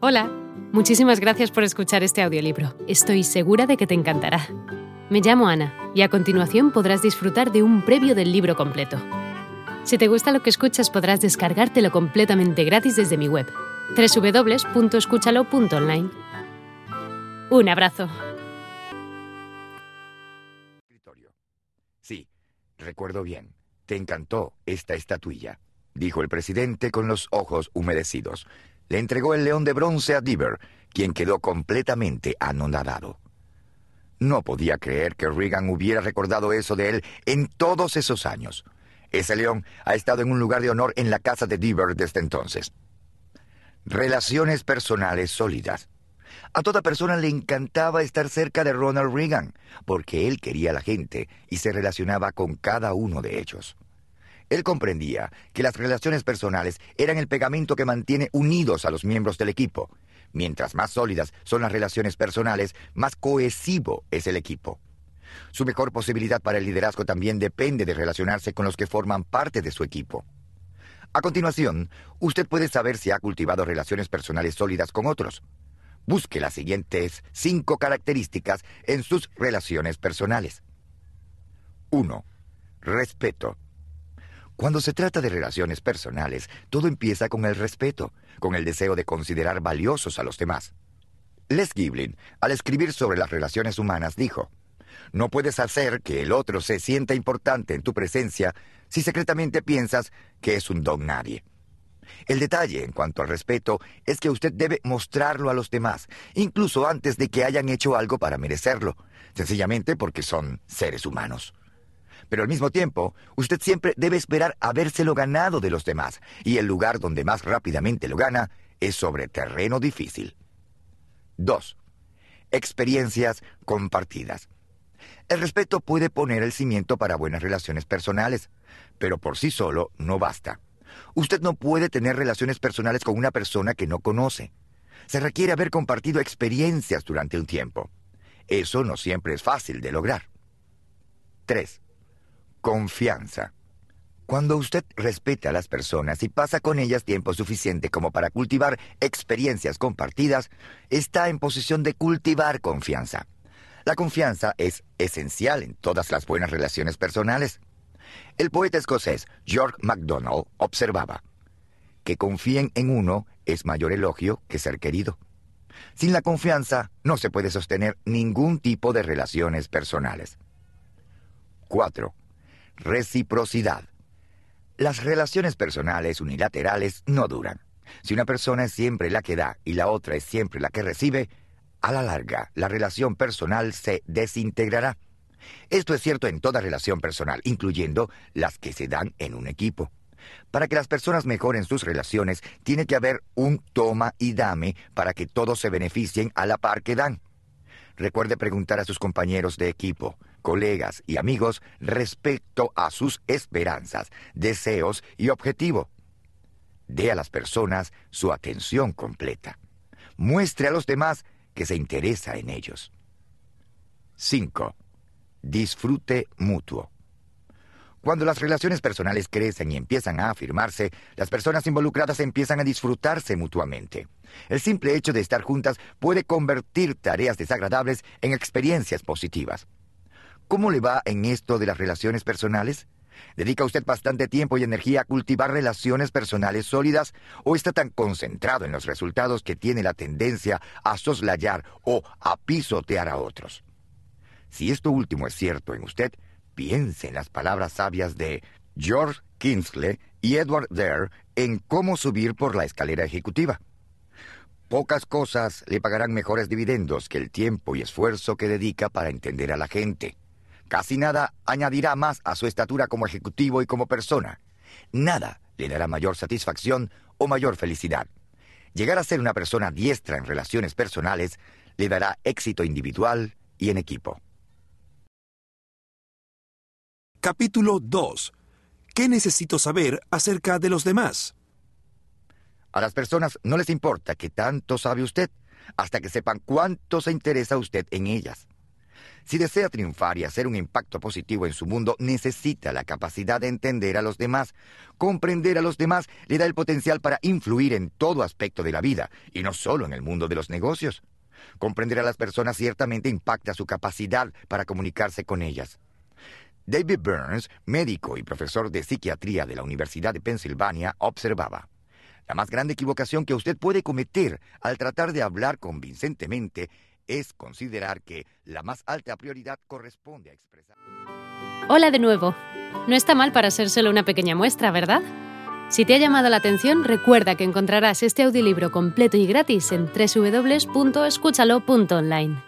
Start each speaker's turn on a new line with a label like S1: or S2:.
S1: Hola, muchísimas gracias por escuchar este audiolibro. Estoy segura de que te encantará. Me llamo Ana y a continuación podrás disfrutar de un previo del libro completo. Si te gusta lo que escuchas podrás descargártelo completamente gratis desde mi web, www.escúchalo.online. Un abrazo.
S2: Sí, recuerdo bien. Te encantó esta estatuilla, dijo el presidente con los ojos humedecidos le entregó el león de bronce a Diver, quien quedó completamente anonadado. No podía creer que Reagan hubiera recordado eso de él en todos esos años. Ese león ha estado en un lugar de honor en la casa de Diver desde entonces. Relaciones personales sólidas. A toda persona le encantaba estar cerca de Ronald Reagan, porque él quería a la gente y se relacionaba con cada uno de ellos. Él comprendía que las relaciones personales eran el pegamento que mantiene unidos a los miembros del equipo. Mientras más sólidas son las relaciones personales, más cohesivo es el equipo. Su mejor posibilidad para el liderazgo también depende de relacionarse con los que forman parte de su equipo. A continuación, usted puede saber si ha cultivado relaciones personales sólidas con otros. Busque las siguientes cinco características en sus relaciones personales. 1. Respeto. Cuando se trata de relaciones personales, todo empieza con el respeto, con el deseo de considerar valiosos a los demás. Les Giblin, al escribir sobre las relaciones humanas, dijo, No puedes hacer que el otro se sienta importante en tu presencia si secretamente piensas que es un don nadie. El detalle en cuanto al respeto es que usted debe mostrarlo a los demás, incluso antes de que hayan hecho algo para merecerlo, sencillamente porque son seres humanos. Pero al mismo tiempo, usted siempre debe esperar habérselo ganado de los demás, y el lugar donde más rápidamente lo gana es sobre terreno difícil. 2. Experiencias compartidas. El respeto puede poner el cimiento para buenas relaciones personales, pero por sí solo no basta. Usted no puede tener relaciones personales con una persona que no conoce. Se requiere haber compartido experiencias durante un tiempo. Eso no siempre es fácil de lograr. 3. Confianza. Cuando usted respeta a las personas y pasa con ellas tiempo suficiente como para cultivar experiencias compartidas, está en posición de cultivar confianza. La confianza es esencial en todas las buenas relaciones personales. El poeta escocés George MacDonald observaba, que confíen en uno es mayor elogio que ser querido. Sin la confianza no se puede sostener ningún tipo de relaciones personales. 4 Reciprocidad. Las relaciones personales unilaterales no duran. Si una persona es siempre la que da y la otra es siempre la que recibe, a la larga la relación personal se desintegrará. Esto es cierto en toda relación personal, incluyendo las que se dan en un equipo. Para que las personas mejoren sus relaciones, tiene que haber un toma y dame para que todos se beneficien a la par que dan. Recuerde preguntar a sus compañeros de equipo, colegas y amigos respecto a sus esperanzas, deseos y objetivo. Dé a las personas su atención completa. Muestre a los demás que se interesa en ellos. 5. Disfrute mutuo. Cuando las relaciones personales crecen y empiezan a afirmarse, las personas involucradas empiezan a disfrutarse mutuamente. El simple hecho de estar juntas puede convertir tareas desagradables en experiencias positivas. ¿Cómo le va en esto de las relaciones personales? ¿Dedica usted bastante tiempo y energía a cultivar relaciones personales sólidas o está tan concentrado en los resultados que tiene la tendencia a soslayar o a pisotear a otros? Si esto último es cierto en usted, piense en las palabras sabias de George Kingsley y Edward Dare en cómo subir por la escalera ejecutiva. Pocas cosas le pagarán mejores dividendos que el tiempo y esfuerzo que dedica para entender a la gente. Casi nada añadirá más a su estatura como ejecutivo y como persona. Nada le dará mayor satisfacción o mayor felicidad. Llegar a ser una persona diestra en relaciones personales le dará éxito individual y en equipo.
S3: Capítulo 2. ¿Qué necesito saber acerca de los demás?
S2: A las personas no les importa qué tanto sabe usted, hasta que sepan cuánto se interesa usted en ellas. Si desea triunfar y hacer un impacto positivo en su mundo, necesita la capacidad de entender a los demás. Comprender a los demás le da el potencial para influir en todo aspecto de la vida, y no solo en el mundo de los negocios. Comprender a las personas ciertamente impacta su capacidad para comunicarse con ellas. David Burns, médico y profesor de psiquiatría de la Universidad de Pensilvania, observaba. La más grande equivocación que usted puede cometer al tratar de hablar convincentemente es considerar que la más alta prioridad corresponde a expresar.
S1: Hola de nuevo. No está mal para ser solo una pequeña muestra, ¿verdad? Si te ha llamado la atención, recuerda que encontrarás este audiolibro completo y gratis en www.escúchalo.online.